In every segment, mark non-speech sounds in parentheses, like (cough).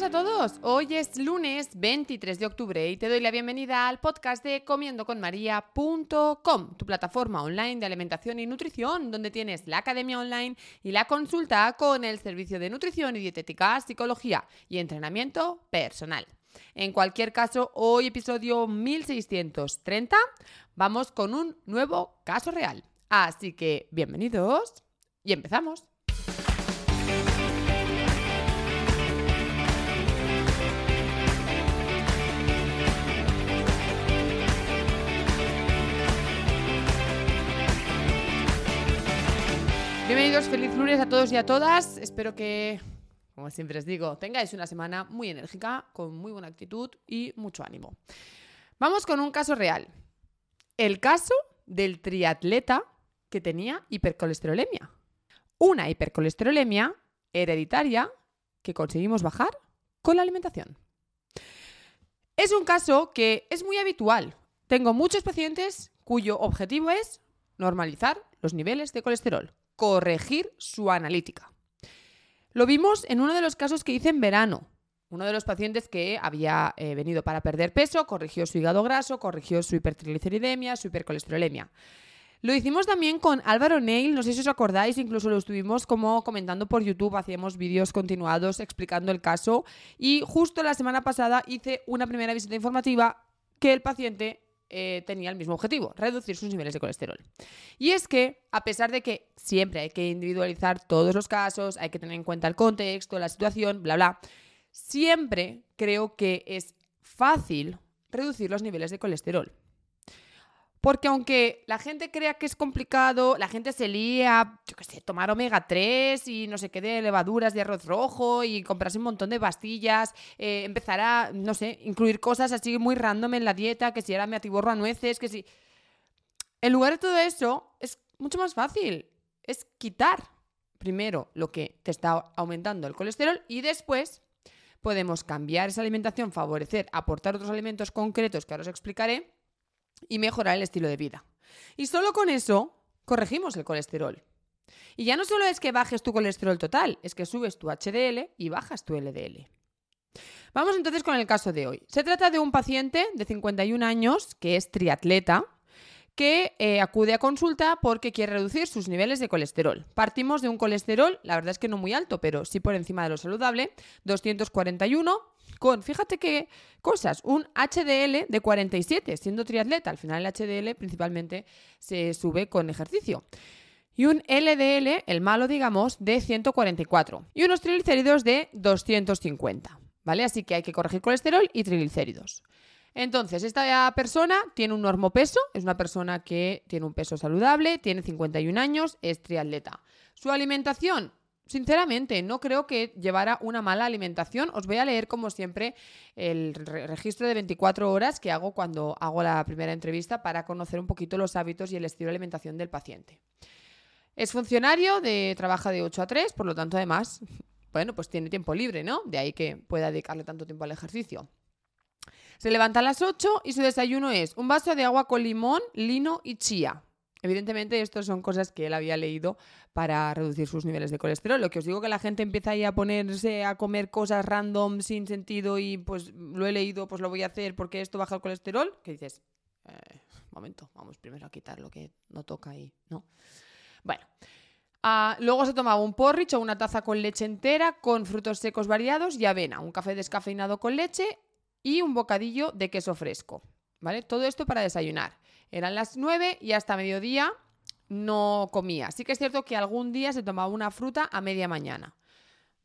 Días a todos. Hoy es lunes 23 de octubre y te doy la bienvenida al podcast de comiendoconmaria.com, tu plataforma online de alimentación y nutrición, donde tienes la academia online y la consulta con el servicio de nutrición y dietética, psicología y entrenamiento personal. En cualquier caso, hoy episodio 1630, vamos con un nuevo caso real. Así que bienvenidos y empezamos. Bienvenidos, feliz lunes a todos y a todas. Espero que, como siempre os digo, tengáis una semana muy enérgica, con muy buena actitud y mucho ánimo. Vamos con un caso real. El caso del triatleta que tenía hipercolesterolemia. Una hipercolesterolemia hereditaria que conseguimos bajar con la alimentación. Es un caso que es muy habitual. Tengo muchos pacientes cuyo objetivo es normalizar los niveles de colesterol, corregir su analítica. Lo vimos en uno de los casos que hice en verano. Uno de los pacientes que había eh, venido para perder peso, corrigió su hígado graso, corrigió su hipertrigliceridemia, su hipercolesterolemia. Lo hicimos también con Álvaro Neil, no sé si os acordáis, incluso lo estuvimos como comentando por YouTube, hacíamos vídeos continuados explicando el caso y justo la semana pasada hice una primera visita informativa que el paciente eh, tenía el mismo objetivo, reducir sus niveles de colesterol. Y es que, a pesar de que siempre hay que individualizar todos los casos, hay que tener en cuenta el contexto, la situación, bla, bla, siempre creo que es fácil reducir los niveles de colesterol. Porque aunque la gente crea que es complicado, la gente se lía, yo qué sé, tomar omega 3 y no sé qué de levaduras de arroz rojo y comprarse un montón de pastillas, eh, empezar a, no sé, incluir cosas así muy random en la dieta, que si ahora me atiborro a nueces, que si... En lugar de todo eso, es mucho más fácil. Es quitar primero lo que te está aumentando el colesterol y después podemos cambiar esa alimentación, favorecer, aportar otros alimentos concretos que ahora os explicaré y mejorar el estilo de vida. Y solo con eso corregimos el colesterol. Y ya no solo es que bajes tu colesterol total, es que subes tu HDL y bajas tu LDL. Vamos entonces con el caso de hoy. Se trata de un paciente de 51 años que es triatleta que eh, acude a consulta porque quiere reducir sus niveles de colesterol. Partimos de un colesterol, la verdad es que no muy alto, pero sí por encima de lo saludable, 241, con, fíjate qué cosas, un HDL de 47, siendo triatleta. Al final el HDL principalmente se sube con ejercicio. Y un LDL, el malo digamos, de 144. Y unos triglicéridos de 250. ¿Vale? Así que hay que corregir colesterol y triglicéridos. Entonces, esta persona tiene un normopeso, es una persona que tiene un peso saludable, tiene 51 años, es triatleta. Su alimentación, Sinceramente, no creo que llevara una mala alimentación. Os voy a leer, como siempre, el re registro de 24 horas que hago cuando hago la primera entrevista para conocer un poquito los hábitos y el estilo de alimentación del paciente. Es funcionario, de, trabaja de 8 a 3, por lo tanto, además, (laughs) bueno, pues tiene tiempo libre, ¿no? De ahí que pueda dedicarle tanto tiempo al ejercicio. Se levanta a las 8 y su desayuno es un vaso de agua con limón, lino y chía. Evidentemente, estas son cosas que él había leído para reducir sus niveles de colesterol. Lo que os digo que la gente empieza ahí a ponerse a comer cosas random sin sentido y pues lo he leído, pues lo voy a hacer porque esto baja el colesterol. Que dices, eh, momento, vamos primero a quitar lo que no toca ahí, ¿no? Bueno. Uh, luego se tomaba un porridge o una taza con leche entera, con frutos secos variados y avena, un café descafeinado con leche y un bocadillo de queso fresco. ¿Vale? Todo esto para desayunar. Eran las 9 y hasta mediodía no comía. Sí que es cierto que algún día se tomaba una fruta a media mañana.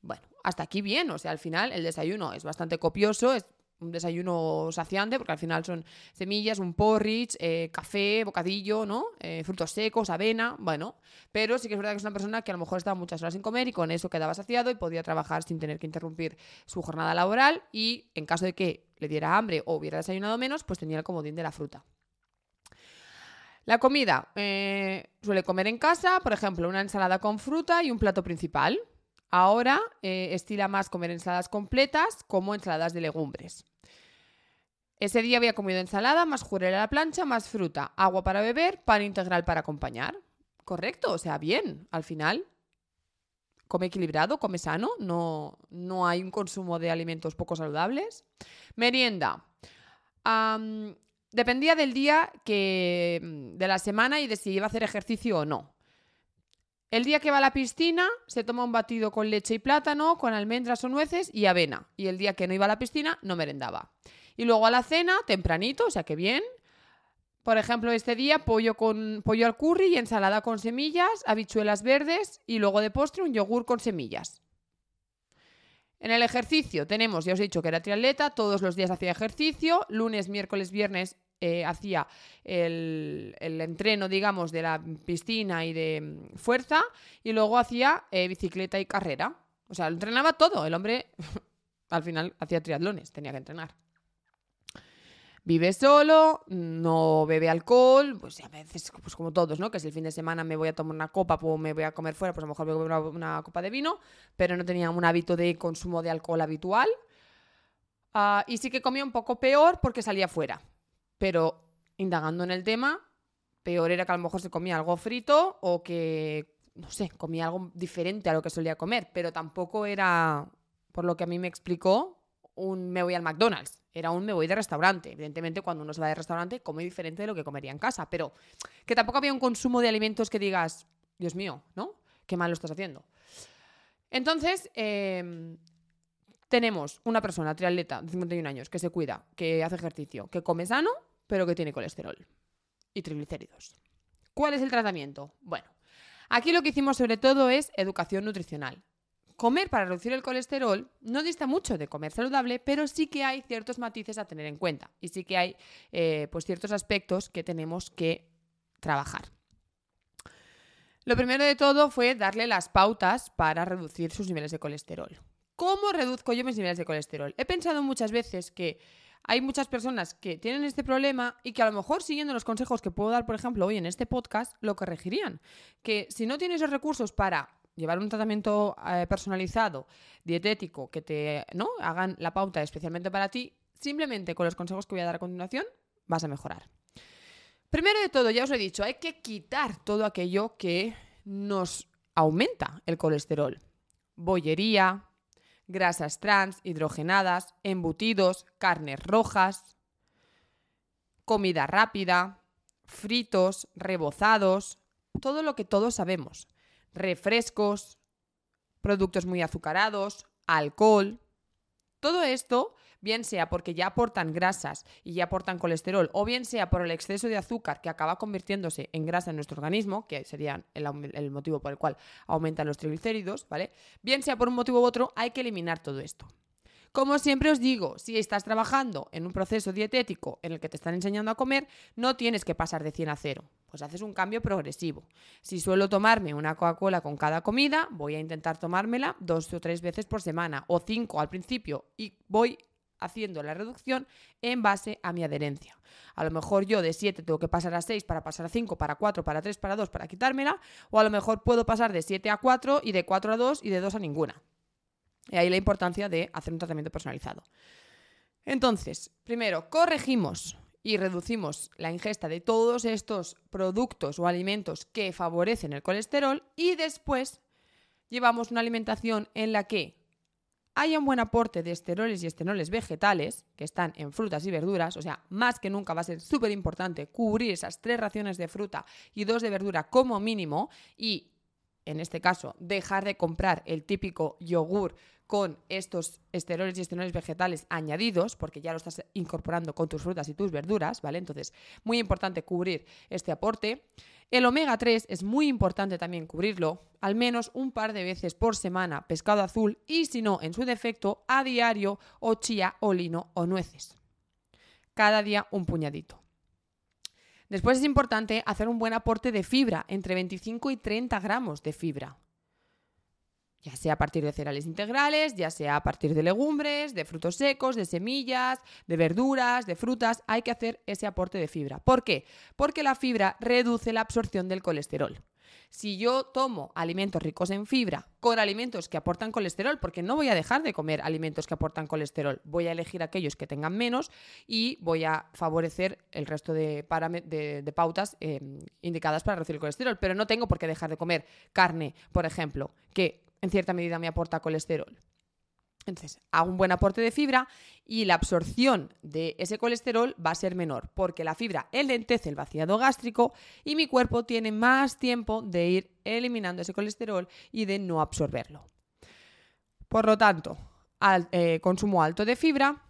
Bueno, hasta aquí bien, o sea, al final el desayuno es bastante copioso, un desayuno saciante, porque al final son semillas, un porridge, eh, café, bocadillo, ¿no? Eh, frutos secos, avena, bueno. Pero sí que es verdad que es una persona que a lo mejor estaba muchas horas sin comer y con eso quedaba saciado y podía trabajar sin tener que interrumpir su jornada laboral y en caso de que le diera hambre o hubiera desayunado menos, pues tenía el comodín de la fruta. La comida. Eh, suele comer en casa, por ejemplo, una ensalada con fruta y un plato principal. Ahora estila más comer ensaladas completas como ensaladas de legumbres. Ese día había comido ensalada, más jurel a la plancha, más fruta, agua para beber, pan integral para acompañar. Correcto, o sea, bien. Al final, come equilibrado, come sano, no, no hay un consumo de alimentos poco saludables. Merienda. dependía del día que, de la semana y de si iba a hacer ejercicio o no. El día que va a la piscina se toma un batido con leche y plátano, con almendras o nueces y avena. Y el día que no iba a la piscina no merendaba. Y luego a la cena, tempranito, o sea que bien. Por ejemplo, este día pollo con pollo al curry y ensalada con semillas, habichuelas verdes y luego de postre un yogur con semillas. En el ejercicio tenemos, ya os he dicho que era triatleta, todos los días hacía ejercicio, lunes, miércoles, viernes eh, hacía el, entreno, digamos, de la piscina y de mm, fuerza, y luego hacía eh, bicicleta y carrera. O sea, entrenaba todo. El hombre (laughs) al final hacía triatlones, tenía que entrenar vive solo, no bebe alcohol, pues a veces, pues como todos, ¿no? Que si el fin de semana me voy a tomar una copa o me voy a comer fuera, pues a lo mejor bebo una, una copa de vino, pero no tenía un hábito de consumo de alcohol habitual. Ah, y sí que comía un poco peor porque salía fuera. Pero indagando en el tema, peor era que a lo mejor se comía algo frito o que, no sé, comía algo diferente a lo que solía comer, pero tampoco era, por lo que a mí me explicó, un me voy al McDonald's, era un me voy de restaurante. Evidentemente, cuando uno se va de restaurante, come diferente de lo que comería en casa, pero que tampoco había un consumo de alimentos que digas, Dios mío, ¿no? Qué mal lo estás haciendo. Entonces, em, tenemos una persona, triatleta de 51 años, que se cuida, que hace ejercicio, que come sano, pero que tiene colesterol y triglicéridos. ¿Cuál es el tratamiento? Bueno, aquí lo que hicimos sobre todo es educación nutricional comer para reducir el colesterol no dista mucho de comer saludable, pero sí que hay ciertos matices a tener en cuenta y sí que hay eh, pues ciertos aspectos que tenemos que trabajar. Lo primero de todo fue darle las pautas para reducir sus niveles de colesterol. ¿Cómo reduzco yo mis niveles de colesterol? He pensado muchas veces que hay muchas personas que tienen este problema y que a lo mejor siguiendo los consejos que puedo dar, por ejemplo, hoy en este podcast, lo corregirían. Que si no tienes los recursos para llevar un tratamiento eh, personalizado, dietético, que te ¿no? hagan la pauta especialmente para ti, simplemente con los consejos que voy a dar a continuación, vas a mejorar. Primero de todo, ya os he dicho, hay que quitar todo aquello que nos aumenta el colesterol. Bollería, grasas trans, hidrogenadas, embutidos, carnes rojas, comida rápida, fritos, rebozados, todo lo que todos sabemos refrescos, productos muy azucarados, alcohol. Todo esto, bien sea porque ya aportan grasas y ya aportan colesterol, o bien sea por el exceso de azúcar que acaba convirtiéndose en grasa en nuestro organismo, que sería el, motivo por el cual aumentan los triglicéridos, ¿vale? Bien sea por un motivo u otro, hay que eliminar todo esto. Como siempre os digo, si estás trabajando en un proceso dietético en el que te están enseñando a comer, no tienes que pasar de 100 a 0. Pues haces un cambio progresivo. Si suelo tomarme una Coca-Cola con cada comida, voy a intentar tomármela dos o tres veces por semana o cinco al principio y voy haciendo la reducción en base a mi adherencia. A lo mejor yo de 7 tengo que pasar a 6 para pasar a 5, para 4, para 3, para 2, para quitármela, o a lo mejor puedo pasar de 7 a 4 y de 4 a 2 y de 2 a ninguna. Y ahí la importancia de hacer un tratamiento personalizado. Entonces, primero, corregimos y reducimos la ingesta de todos estos productos o alimentos que favorecen el colesterol y después llevamos una alimentación en la que haya un buen aporte de esteroles y estenoles vegetales que están en frutas y verduras, o sea, más que nunca va a ser súper importante cubrir esas tres raciones de fruta y dos de verdura como mínimo y en este caso, dejar de comprar el típico yogur con estos esteroles y estenoles vegetales añadidos, porque ya lo estás incorporando con tus frutas y tus verduras, ¿vale? Entonces, muy importante cubrir este aporte. El omega 3 es muy importante también cubrirlo, al menos un par de veces por semana, pescado azul y si no, en su defecto, a diario o chía o lino o nueces. Cada día un puñadito. Después es importante hacer un buen aporte de fibra, entre 25 y 30 gramos de fibra ya sea a partir de cereales integrales, ya sea a partir de legumbres, de frutos secos, de semillas, de verduras, de frutas, hay que hacer ese aporte de fibra. ¿Por qué? Porque la fibra reduce la absorción del colesterol. Si yo tomo alimentos ricos en fibra con alimentos que aportan colesterol, porque no voy a dejar de comer alimentos que aportan colesterol, voy a elegir aquellos que tengan menos y voy a favorecer el resto de, pautas eh, indicadas para reducir colesterol. Pero no tengo por qué dejar de comer carne, por ejemplo, que en cierta medida me aporta colesterol. Entonces, hago un buen aporte de fibra y la absorción de ese colesterol va a ser menor, porque la fibra enlentece el vaciado gástrico y mi cuerpo tiene más tiempo de ir eliminando ese colesterol y de no absorberlo. Por lo tanto, eh, consumo alto de fibra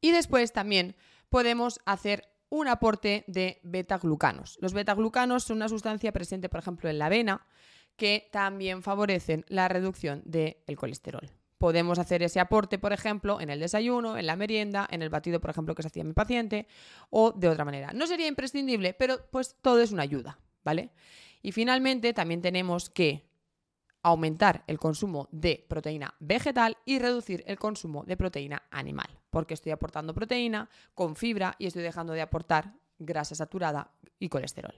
y después también podemos hacer un aporte de beta-glucanos. Los beta-glucanos son una sustancia presente, por ejemplo, en la avena, que también favorecen la reducción del colesterol. Podemos hacer ese aporte, por ejemplo, en el desayuno, en la merienda, en el batido, por ejemplo, que se hacía mi paciente, o de otra manera. No sería imprescindible, pero pues todo es una ayuda, ¿vale? Y finalmente también tenemos que aumentar el consumo de proteína vegetal y reducir el consumo de proteína animal, porque estoy aportando proteína con fibra y estoy dejando de aportar grasa saturada y colesterol.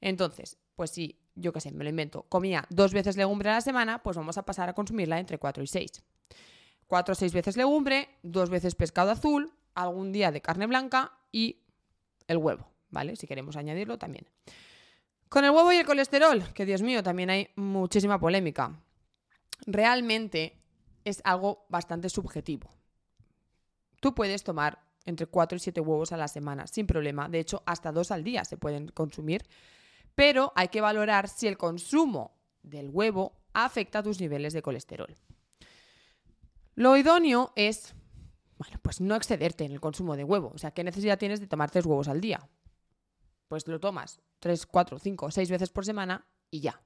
Entonces, pues si yo qué sé, me lo invento, comía dos veces legumbre a la semana, pues vamos a pasar a consumirla entre 4 y 6. 4 o 6 veces legumbre, dos veces pescado azul, algún día de carne blanca y el huevo, ¿vale? Si queremos añadirlo también. Con el huevo y el colesterol, que Dios mío, también hay muchísima polémica. Realmente es algo bastante subjetivo. Tú puedes tomar entre 4 y 7 huevos a la semana sin problema. De hecho, hasta dos al día se pueden consumir pero hay que valorar si el consumo del huevo afecta tus niveles de colesterol. Lo idóneo es, bueno, pues no excederte en el consumo de huevo. O sea, ¿qué necesidad tienes de tomar tres huevos al día? Pues lo tomas tres, cuatro, cinco, seis veces por semana y ya.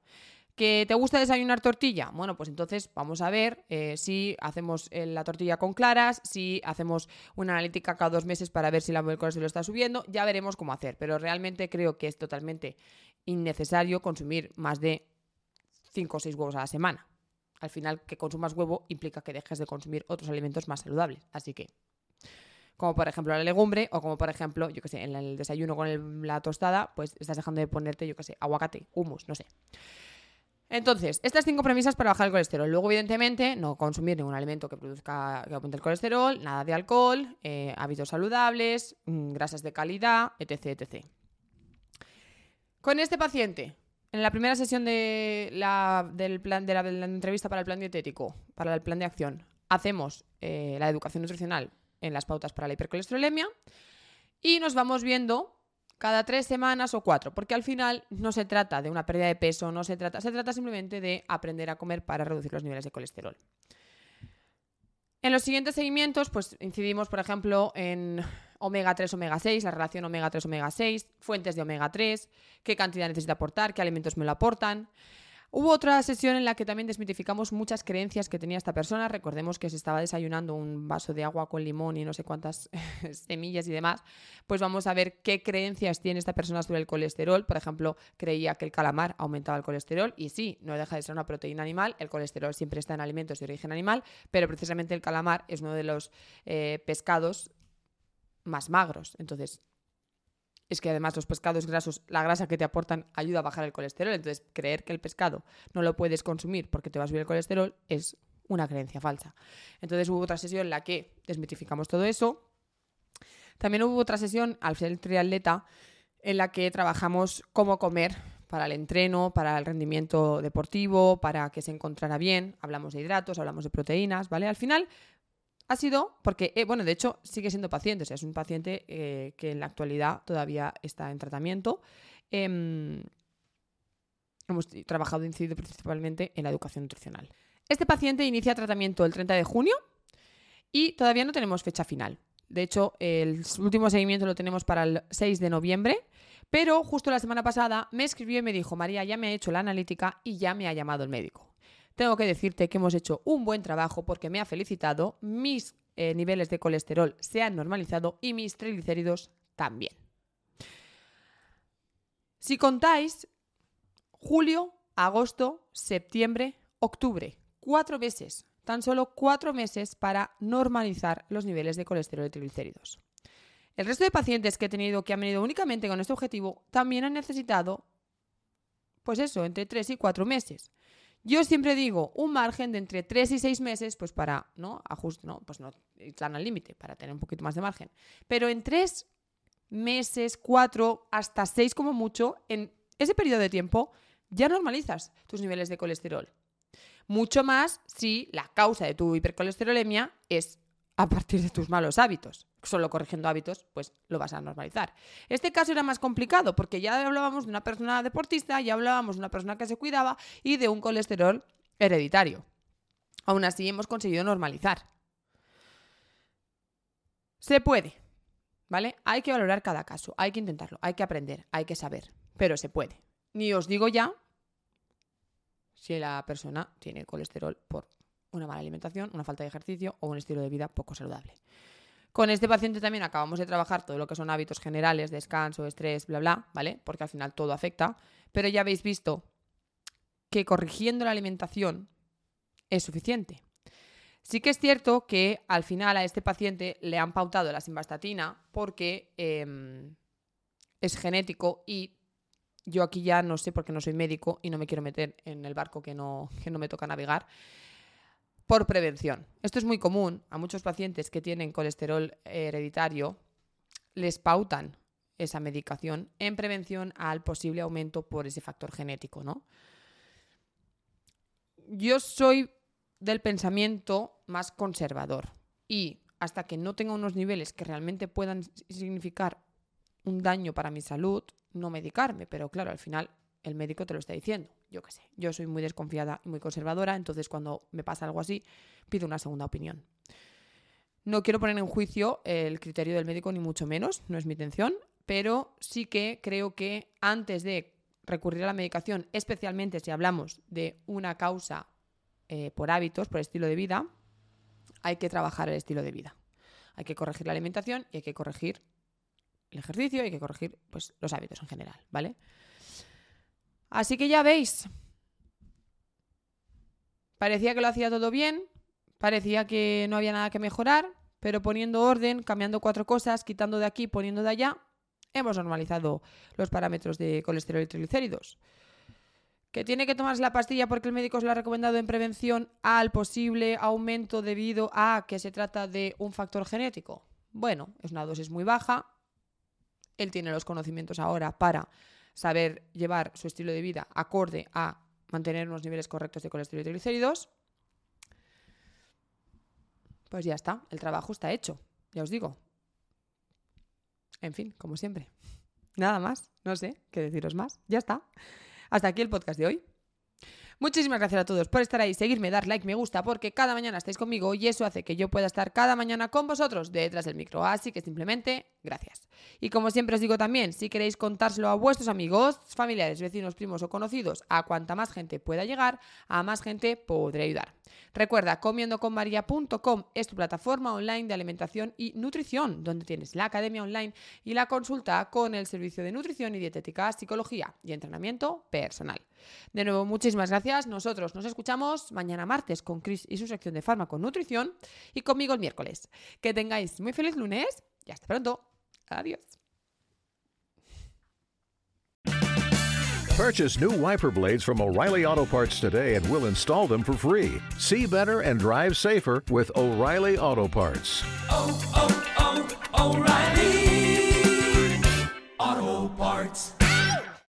¿Que te gusta desayunar tortilla? Bueno, pues entonces vamos a ver eh, si hacemos eh, la tortilla con claras, si hacemos una analítica cada dos meses para ver si la colesterol está subiendo, ya veremos cómo hacer. Pero realmente creo que es totalmente innecesario consumir más de 5 o 6 huevos a la semana. Al final, que consumas huevo implica que dejes de consumir otros alimentos más saludables. Así que, como por ejemplo la legumbre, o como por ejemplo, yo que sé, en el desayuno con la tostada, pues estás dejando de ponerte, yo que sé, aguacate, humus, no sé. Entonces, estas cinco premisas para bajar el colesterol. Luego, evidentemente, no consumir ningún alimento que produzca que aumente el colesterol, nada de alcohol, eh, hábitos saludables, mm, grasas de calidad, etc, etc. Con este paciente, en la primera sesión de la, del plan, de la, entrevista para el plan dietético, para el plan de acción, hacemos eh, la educación nutricional en las pautas para la hipercolesterolemia y nos vamos viendo cada tres semanas o cuatro, porque al final no se trata de una pérdida de peso, no se trata, se trata simplemente de aprender a comer para reducir los niveles de colesterol. En los siguientes seguimientos, pues incidimos, por ejemplo, en omega 3, omega 6, la relación omega 3, omega 6, fuentes de omega 3, qué cantidad necesita aportar, qué alimentos me lo aportan. Hubo otra sesión en la que también desmitificamos muchas creencias que tenía esta persona. Recordemos que se estaba desayunando un vaso de agua con limón y no sé cuántas (laughs) semillas y demás. Pues vamos a ver qué creencias tiene esta persona sobre el colesterol. Por ejemplo, creía que el calamar aumentaba el colesterol y sí, no deja de ser una proteína animal. El colesterol siempre está en alimentos de origen animal, pero precisamente el calamar es uno de los eh, pescados más magros. Entonces, es que además los pescados grasos, la grasa que te aportan ayuda a bajar el colesterol. Entonces, creer que el pescado no lo puedes consumir porque te va a subir el colesterol es una creencia falsa. Entonces hubo otra sesión en la que desmitificamos todo eso. También hubo otra sesión al ser triatleta en la que trabajamos cómo comer para el entreno, para el rendimiento deportivo, para que se encontrara bien. Hablamos de hidratos, hablamos de proteínas, ¿vale? Al final ha sido porque, eh, bueno, de hecho sigue siendo paciente, o sea, es un paciente eh, que en la actualidad todavía está en tratamiento. Em, hemos trabajado e incidido principalmente en la educación nutricional. Este paciente inicia tratamiento el 30 de junio y todavía no tenemos fecha final. De hecho, el último seguimiento lo tenemos para el 6 de noviembre, pero justo la semana pasada me escribió y me dijo, María, ya me ha hecho la analítica y ya me ha llamado el médico. Tengo que decirte que hemos hecho un buen trabajo porque me ha felicitado, mis eh, niveles de colesterol se han normalizado y mis triglicéridos también. Si contáis, julio, agosto, septiembre, octubre, cuatro meses, tan solo cuatro meses para normalizar los niveles de colesterol y triglicéridos. El resto de pacientes que que han venido únicamente con este objetivo también han necesitado, pues eso, entre tres y cuatro meses. Yo siempre digo un margen de entre 3 y 6 meses, pues para, ¿no? Ajuste, no, pues no, plan al límite, para tener un poquito más de margen. Pero en 3 meses, 4, hasta 6 como mucho, en ese periodo de tiempo ya normalizas tus niveles de colesterol. Mucho más si la causa de tu hipercolesterolemia es a partir de tus malos hábitos. Solo corrigiendo hábitos, pues lo vas a normalizar. Este caso era más complicado porque ya hablábamos de una persona deportista, ya hablábamos de una persona que se cuidaba y de un colesterol hereditario. Aún así hemos conseguido normalizar. Se puede, ¿vale? Hay que valorar cada caso, hay que intentarlo, hay que aprender, hay que saber, pero se puede. Ni os digo ya si la persona tiene colesterol por una mala alimentación, una falta de ejercicio o un estilo de vida poco saludable. Con este paciente también acabamos de trabajar todo lo que son hábitos generales, descanso, estrés, bla, bla, ¿vale? Porque al final todo afecta. Pero ya habéis visto que corrigiendo la alimentación es suficiente. Sí que es cierto que al final a este paciente le han pautado la simvastatina porque em, es genético y yo aquí ya no sé porque no soy médico y no me quiero meter en el barco que no, que no me toca navegar por prevención. Esto es muy común. A muchos pacientes que tienen colesterol hereditario les pautan esa medicación en prevención al posible aumento por ese factor genético, ¿no? Yo soy del pensamiento más conservador y hasta que no tenga unos niveles que realmente puedan significar un daño para mi salud, no medicarme, pero claro, al final el médico te lo está diciendo. Yo qué sé, yo soy muy desconfiada y muy conservadora, entonces cuando me pasa algo así, pido una segunda opinión. No quiero poner en juicio el criterio del médico, ni mucho menos, no es mi intención, pero sí que creo que antes de recurrir a la medicación, especialmente si hablamos de una causa eh, por hábitos, por estilo de vida, hay que trabajar el estilo de vida. Hay que corregir la alimentación y hay que corregir el ejercicio y hay que corregir pues, los hábitos en general, ¿vale? Así que ya veis. Parecía que lo hacía todo bien, parecía que no había nada que mejorar, pero poniendo orden, cambiando cuatro cosas, quitando de aquí, poniendo de allá, hemos normalizado los parámetros de colesterol y triglicéridos. ¿Que tiene que tomarse la pastilla porque el médico se lo ha recomendado en prevención al posible aumento debido a que se trata de un factor genético? Bueno, es una dosis muy baja. Él tiene los conocimientos ahora para saber llevar su estilo de vida acorde a mantener unos niveles correctos de colesterol y triglicéridos, pues ya está, el trabajo está hecho, ya os digo. En fin, como siempre. Nada más, no sé qué deciros más, ya está. Hasta aquí el podcast de hoy. Muchísimas gracias a todos por estar ahí, seguirme, dar like, me gusta, porque cada mañana estáis conmigo y eso hace que yo pueda estar cada mañana con vosotros detrás del micro. Así que simplemente, gracias. Y como siempre os digo también, si queréis contárselo a vuestros amigos, familiares, vecinos, primos o conocidos, a cuanta más gente pueda llegar, a más gente podré ayudar. Recuerda, comiendoconmaria.com es tu plataforma online de alimentación y nutrición, donde tienes la academia online y la consulta con el servicio de nutrición y dietética, psicología y entrenamiento personal. De nuevo, muchísimas gracias. Nosotros nos escuchamos mañana martes con Chris y su sección de fármaco nutrición y conmigo el miércoles. Que tengáis muy feliz lunes y hasta pronto. Adiós. Purchase new wiper blades from O'Reilly Auto Parts today and we'll install them for free. See better and drive safer with O'Reilly Auto Parts. oh, oh, oh O'Reilly Auto Parts.